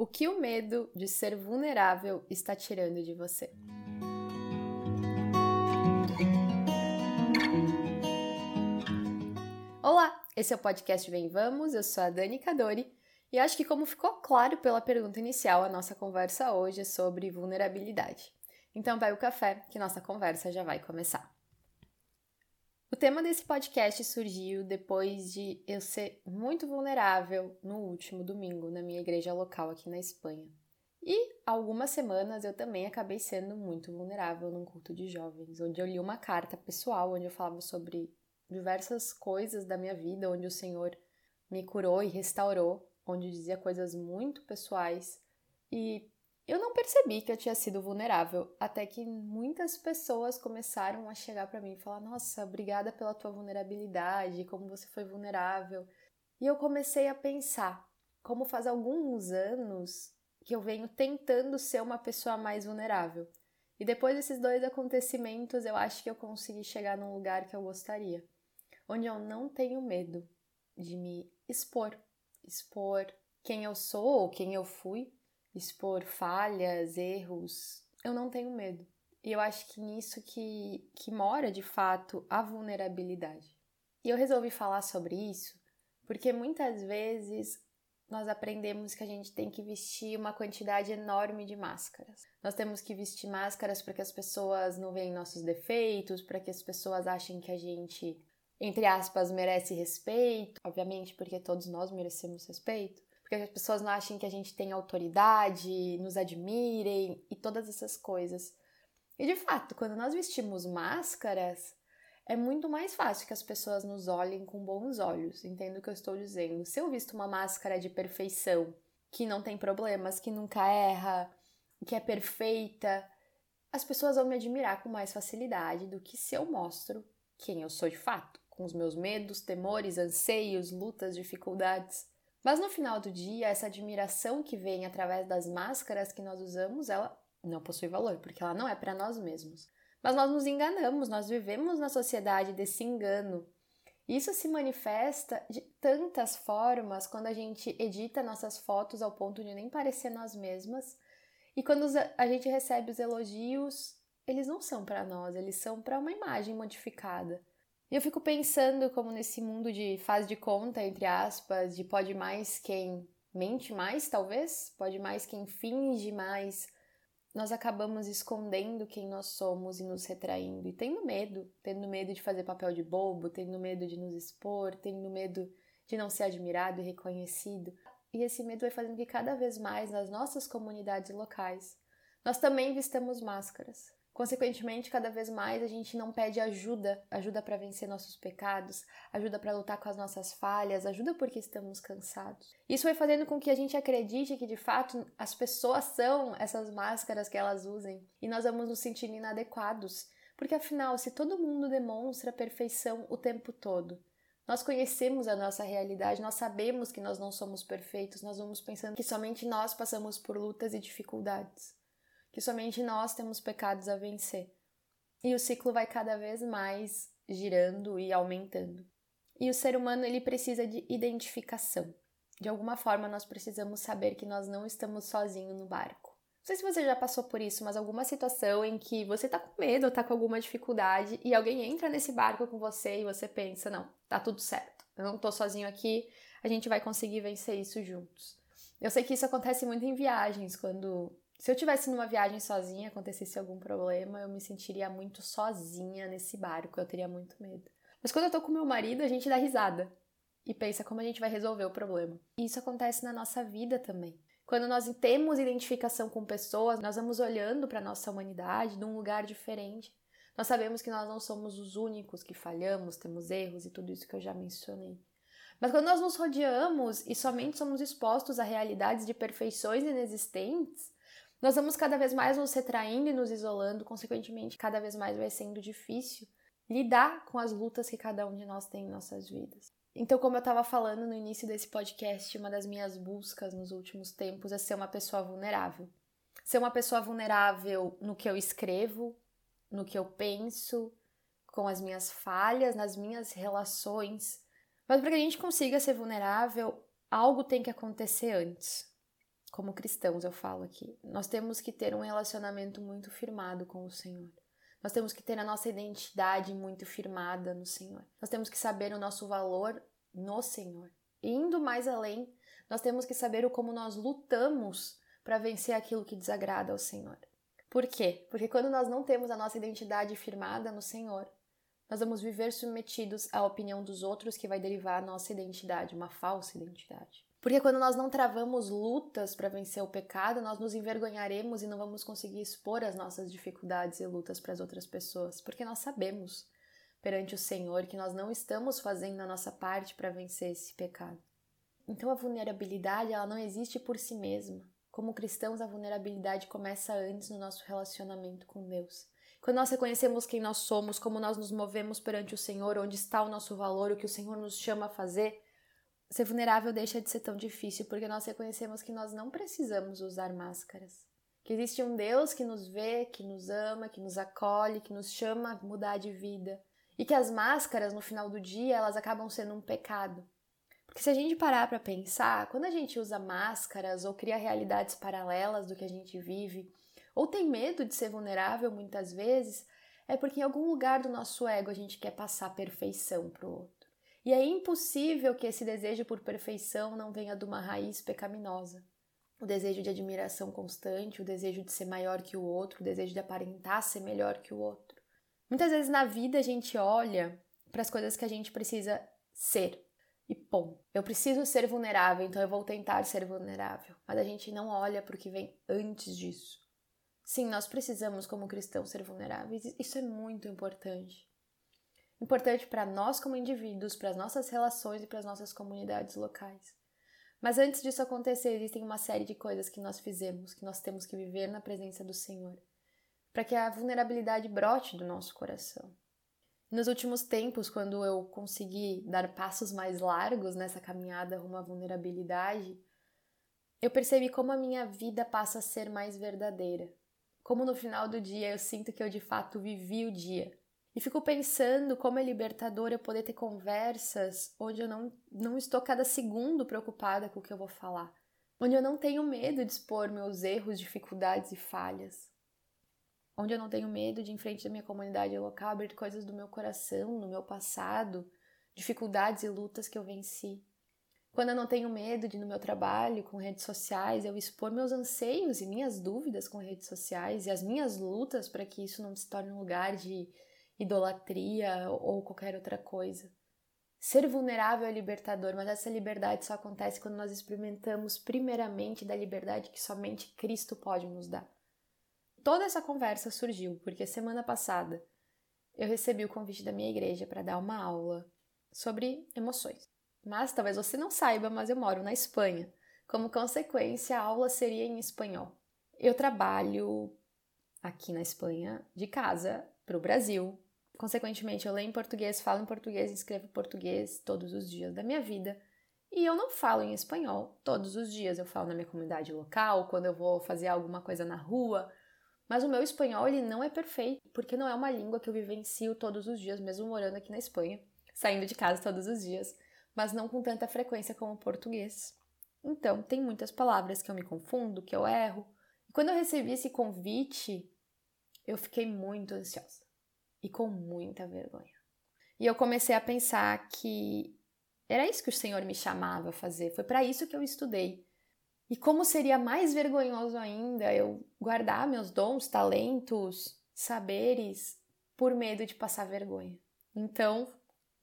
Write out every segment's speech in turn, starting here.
O que o medo de ser vulnerável está tirando de você? Olá, esse é o podcast Vem Vamos, eu sou a Dani Cadori e acho que, como ficou claro pela pergunta inicial, a nossa conversa hoje é sobre vulnerabilidade. Então, pega o café que nossa conversa já vai começar. Tema desse podcast surgiu depois de eu ser muito vulnerável no último domingo na minha igreja local aqui na Espanha. E algumas semanas eu também acabei sendo muito vulnerável num culto de jovens, onde eu li uma carta pessoal onde eu falava sobre diversas coisas da minha vida, onde o Senhor me curou e restaurou, onde dizia coisas muito pessoais. E eu não percebi que eu tinha sido vulnerável, até que muitas pessoas começaram a chegar para mim e falar: "Nossa, obrigada pela tua vulnerabilidade, como você foi vulnerável". E eu comecei a pensar, como faz alguns anos que eu venho tentando ser uma pessoa mais vulnerável. E depois desses dois acontecimentos, eu acho que eu consegui chegar num lugar que eu gostaria, onde eu não tenho medo de me expor, expor quem eu sou ou quem eu fui expor falhas, erros, eu não tenho medo. E eu acho que nisso que, que mora de fato a vulnerabilidade. E eu resolvi falar sobre isso porque muitas vezes nós aprendemos que a gente tem que vestir uma quantidade enorme de máscaras. Nós temos que vestir máscaras para que as pessoas não vejam nossos defeitos, para que as pessoas achem que a gente, entre aspas, merece respeito, obviamente, porque todos nós merecemos respeito porque as pessoas não achem que a gente tem autoridade, nos admirem e todas essas coisas. E de fato, quando nós vestimos máscaras, é muito mais fácil que as pessoas nos olhem com bons olhos. Entendo o que eu estou dizendo. Se eu visto uma máscara de perfeição, que não tem problemas, que nunca erra, que é perfeita, as pessoas vão me admirar com mais facilidade do que se eu mostro quem eu sou de fato, com os meus medos, temores, anseios, lutas, dificuldades. Mas no final do dia, essa admiração que vem através das máscaras que nós usamos, ela não possui valor, porque ela não é para nós mesmos. Mas nós nos enganamos, nós vivemos na sociedade desse engano. Isso se manifesta de tantas formas quando a gente edita nossas fotos ao ponto de nem parecer nós mesmas. E quando a gente recebe os elogios, eles não são para nós, eles são para uma imagem modificada. E eu fico pensando como nesse mundo de faz de conta, entre aspas, de pode mais quem mente mais, talvez, pode mais quem finge mais, nós acabamos escondendo quem nós somos e nos retraindo e tendo medo, tendo medo de fazer papel de bobo, tendo medo de nos expor, tendo medo de não ser admirado e reconhecido. E esse medo vai fazendo que cada vez mais nas nossas comunidades locais nós também vistamos máscaras. Consequentemente, cada vez mais a gente não pede ajuda, ajuda para vencer nossos pecados, ajuda para lutar com as nossas falhas, ajuda porque estamos cansados. Isso vai fazendo com que a gente acredite que de fato as pessoas são essas máscaras que elas usem e nós vamos nos sentir inadequados, porque afinal, se todo mundo demonstra perfeição o tempo todo, nós conhecemos a nossa realidade, nós sabemos que nós não somos perfeitos, nós vamos pensando que somente nós passamos por lutas e dificuldades que somente nós temos pecados a vencer. E o ciclo vai cada vez mais girando e aumentando. E o ser humano ele precisa de identificação. De alguma forma nós precisamos saber que nós não estamos sozinhos no barco. Não sei se você já passou por isso, mas alguma situação em que você tá com medo, tá com alguma dificuldade e alguém entra nesse barco com você e você pensa, não, tá tudo certo. Eu não tô sozinho aqui, a gente vai conseguir vencer isso juntos. Eu sei que isso acontece muito em viagens, quando se eu tivesse numa viagem sozinha, acontecesse algum problema, eu me sentiria muito sozinha nesse barco, eu teria muito medo. Mas quando eu tô com meu marido, a gente dá risada e pensa como a gente vai resolver o problema. E isso acontece na nossa vida também. Quando nós temos identificação com pessoas, nós vamos olhando para nossa humanidade de um lugar diferente. Nós sabemos que nós não somos os únicos que falhamos, temos erros e tudo isso que eu já mencionei. Mas quando nós nos rodeamos e somente somos expostos a realidades de perfeições inexistentes, nós vamos cada vez mais nos retraindo e nos isolando, consequentemente, cada vez mais vai sendo difícil lidar com as lutas que cada um de nós tem em nossas vidas. Então, como eu estava falando no início desse podcast, uma das minhas buscas nos últimos tempos é ser uma pessoa vulnerável. Ser uma pessoa vulnerável no que eu escrevo, no que eu penso, com as minhas falhas, nas minhas relações. Mas para que a gente consiga ser vulnerável, algo tem que acontecer antes. Como cristãos, eu falo aqui, nós temos que ter um relacionamento muito firmado com o Senhor. Nós temos que ter a nossa identidade muito firmada no Senhor. Nós temos que saber o nosso valor no Senhor. E indo mais além, nós temos que saber o como nós lutamos para vencer aquilo que desagrada ao Senhor. Por quê? Porque quando nós não temos a nossa identidade firmada no Senhor, nós vamos viver submetidos à opinião dos outros que vai derivar a nossa identidade, uma falsa identidade. Porque quando nós não travamos lutas para vencer o pecado, nós nos envergonharemos e não vamos conseguir expor as nossas dificuldades e lutas para as outras pessoas, porque nós sabemos perante o Senhor que nós não estamos fazendo a nossa parte para vencer esse pecado. Então a vulnerabilidade, ela não existe por si mesma. Como cristãos, a vulnerabilidade começa antes no nosso relacionamento com Deus. Quando nós reconhecemos quem nós somos, como nós nos movemos perante o Senhor, onde está o nosso valor, o que o Senhor nos chama a fazer, ser vulnerável deixa de ser tão difícil porque nós reconhecemos que nós não precisamos usar máscaras. Que existe um Deus que nos vê, que nos ama, que nos acolhe, que nos chama a mudar de vida. E que as máscaras, no final do dia, elas acabam sendo um pecado. Porque se a gente parar para pensar, quando a gente usa máscaras ou cria realidades paralelas do que a gente vive, ou tem medo de ser vulnerável muitas vezes, é porque em algum lugar do nosso ego a gente quer passar perfeição pro outro. E é impossível que esse desejo por perfeição não venha de uma raiz pecaminosa. O desejo de admiração constante, o desejo de ser maior que o outro, o desejo de aparentar ser melhor que o outro. Muitas vezes na vida a gente olha para as coisas que a gente precisa ser e pom. Eu preciso ser vulnerável, então eu vou tentar ser vulnerável. Mas a gente não olha para o que vem antes disso. Sim, nós precisamos, como cristãos, ser vulneráveis. Isso é muito importante importante para nós como indivíduos, para as nossas relações e para as nossas comunidades locais. Mas antes disso acontecer, existem uma série de coisas que nós fizemos, que nós temos que viver na presença do Senhor, para que a vulnerabilidade brote do nosso coração. Nos últimos tempos, quando eu consegui dar passos mais largos nessa caminhada rumo à vulnerabilidade, eu percebi como a minha vida passa a ser mais verdadeira. Como no final do dia eu sinto que eu de fato vivi o dia, e fico pensando como é libertador eu poder ter conversas onde eu não, não estou cada segundo preocupada com o que eu vou falar. Onde eu não tenho medo de expor meus erros, dificuldades e falhas. Onde eu não tenho medo de, em frente da minha comunidade local, abrir coisas do meu coração, do meu passado, dificuldades e lutas que eu venci. Quando eu não tenho medo de, no meu trabalho, com redes sociais, eu expor meus anseios e minhas dúvidas com redes sociais e as minhas lutas para que isso não se torne um lugar de idolatria ou qualquer outra coisa. Ser vulnerável é libertador, mas essa liberdade só acontece quando nós experimentamos primeiramente da liberdade que somente Cristo pode nos dar. Toda essa conversa surgiu porque semana passada eu recebi o convite da minha igreja para dar uma aula sobre emoções. Mas talvez você não saiba, mas eu moro na Espanha. Como consequência, a aula seria em espanhol. Eu trabalho aqui na Espanha de casa para o Brasil, Consequentemente, eu leio em português, falo em português escrevo português todos os dias da minha vida. E eu não falo em espanhol todos os dias. Eu falo na minha comunidade local, quando eu vou fazer alguma coisa na rua. Mas o meu espanhol ele não é perfeito, porque não é uma língua que eu vivencio todos os dias, mesmo morando aqui na Espanha, saindo de casa todos os dias, mas não com tanta frequência como o português. Então, tem muitas palavras que eu me confundo, que eu erro. E quando eu recebi esse convite, eu fiquei muito ansiosa e com muita vergonha. E eu comecei a pensar que era isso que o Senhor me chamava a fazer, foi para isso que eu estudei. E como seria mais vergonhoso ainda eu guardar meus dons, talentos, saberes por medo de passar vergonha. Então,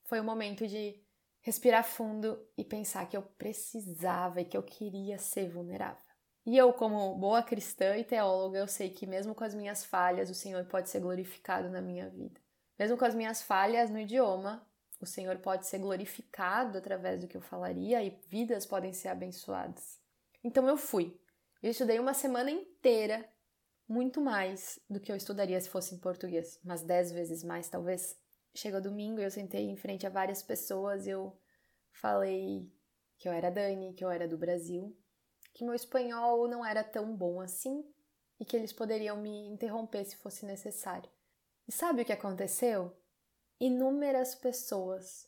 foi o momento de respirar fundo e pensar que eu precisava e que eu queria ser vulnerável. E eu, como boa cristã e teóloga, eu sei que mesmo com as minhas falhas, o Senhor pode ser glorificado na minha vida. Mesmo com as minhas falhas no idioma, o Senhor pode ser glorificado através do que eu falaria e vidas podem ser abençoadas. Então eu fui. Eu estudei uma semana inteira, muito mais do que eu estudaria se fosse em português, mas dez vezes mais, talvez. Chegou domingo eu sentei em frente a várias pessoas eu falei que eu era Dani, que eu era do Brasil que meu espanhol não era tão bom assim e que eles poderiam me interromper se fosse necessário. E sabe o que aconteceu? Inúmeras pessoas,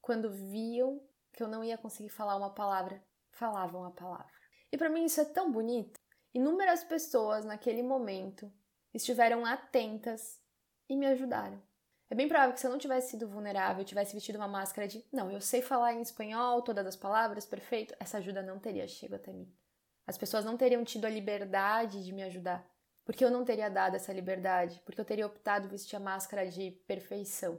quando viam que eu não ia conseguir falar uma palavra, falavam a palavra. E para mim isso é tão bonito. Inúmeras pessoas naquele momento estiveram atentas e me ajudaram. É bem provável que se eu não tivesse sido vulnerável, tivesse vestido uma máscara de não, eu sei falar em espanhol, todas as palavras, perfeito, essa ajuda não teria chegado até mim. As pessoas não teriam tido a liberdade de me ajudar, porque eu não teria dado essa liberdade, porque eu teria optado vestir a máscara de perfeição.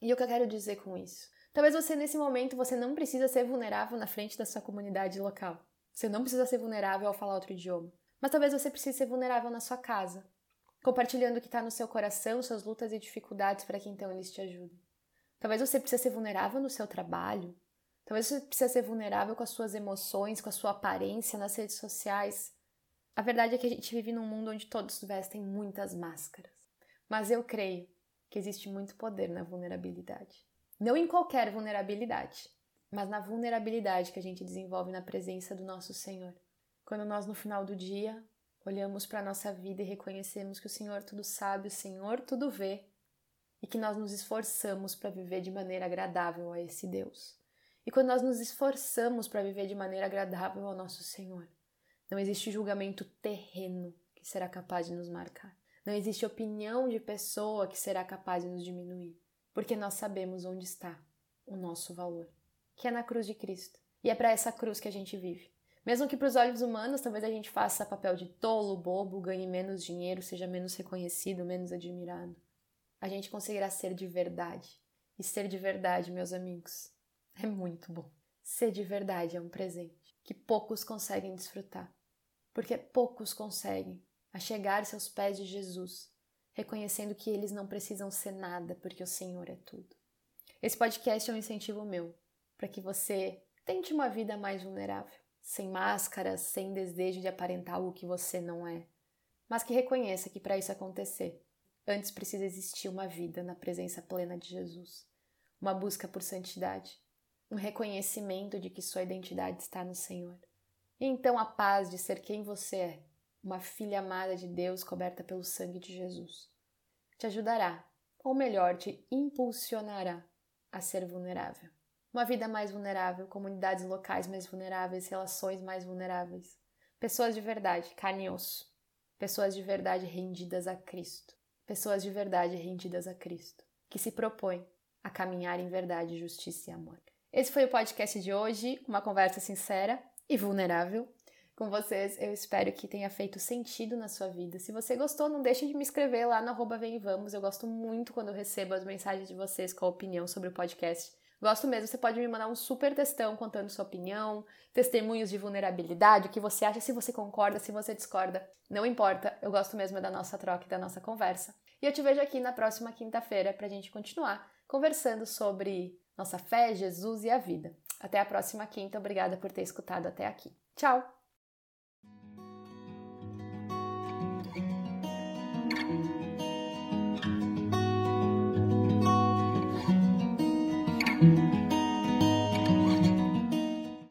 E o que eu quero dizer com isso? Talvez você nesse momento você não precisa ser vulnerável na frente da sua comunidade local. Você não precisa ser vulnerável ao falar outro idioma. Mas talvez você precise ser vulnerável na sua casa, compartilhando o que está no seu coração, suas lutas e dificuldades para que então eles te ajudem. Talvez você precise ser vulnerável no seu trabalho. Talvez você precise ser vulnerável com as suas emoções, com a sua aparência nas redes sociais. A verdade é que a gente vive num mundo onde todos vestem muitas máscaras. Mas eu creio que existe muito poder na vulnerabilidade. Não em qualquer vulnerabilidade, mas na vulnerabilidade que a gente desenvolve na presença do nosso Senhor. Quando nós, no final do dia, olhamos para a nossa vida e reconhecemos que o Senhor tudo sabe, o Senhor tudo vê e que nós nos esforçamos para viver de maneira agradável a esse Deus. E quando nós nos esforçamos para viver de maneira agradável ao nosso Senhor, não existe julgamento terreno que será capaz de nos marcar. Não existe opinião de pessoa que será capaz de nos diminuir, porque nós sabemos onde está o nosso valor, que é na cruz de Cristo. E é para essa cruz que a gente vive. Mesmo que para os olhos humanos talvez a gente faça papel de tolo, bobo, ganhe menos dinheiro, seja menos reconhecido, menos admirado, a gente conseguirá ser de verdade. E ser de verdade, meus amigos, é muito bom. Ser de verdade é um presente que poucos conseguem desfrutar, porque poucos conseguem a chegar-se aos pés de Jesus, reconhecendo que eles não precisam ser nada, porque o Senhor é tudo. Esse podcast é um incentivo meu para que você tente uma vida mais vulnerável sem máscaras, sem desejo de aparentar algo que você não é, mas que reconheça que para isso acontecer, antes precisa existir uma vida na presença plena de Jesus, uma busca por santidade, um reconhecimento de que sua identidade está no Senhor. E então a paz de ser quem você é, uma filha amada de Deus coberta pelo sangue de Jesus, te ajudará, ou melhor, te impulsionará a ser vulnerável uma vida mais vulnerável, comunidades locais mais vulneráveis, relações mais vulneráveis. Pessoas de verdade, carne e osso. Pessoas de verdade rendidas a Cristo. Pessoas de verdade rendidas a Cristo, que se propõem a caminhar em verdade, justiça e amor. Esse foi o podcast de hoje, uma conversa sincera e vulnerável com vocês. Eu espero que tenha feito sentido na sua vida. Se você gostou, não deixe de me escrever lá no arroba Vamos. Eu gosto muito quando eu recebo as mensagens de vocês com a opinião sobre o podcast. Gosto mesmo, você pode me mandar um super textão contando sua opinião, testemunhos de vulnerabilidade, o que você acha, se você concorda, se você discorda. Não importa, eu gosto mesmo da nossa troca e da nossa conversa. E eu te vejo aqui na próxima quinta-feira para a gente continuar conversando sobre nossa fé, Jesus e a vida. Até a próxima quinta, obrigada por ter escutado até aqui. Tchau!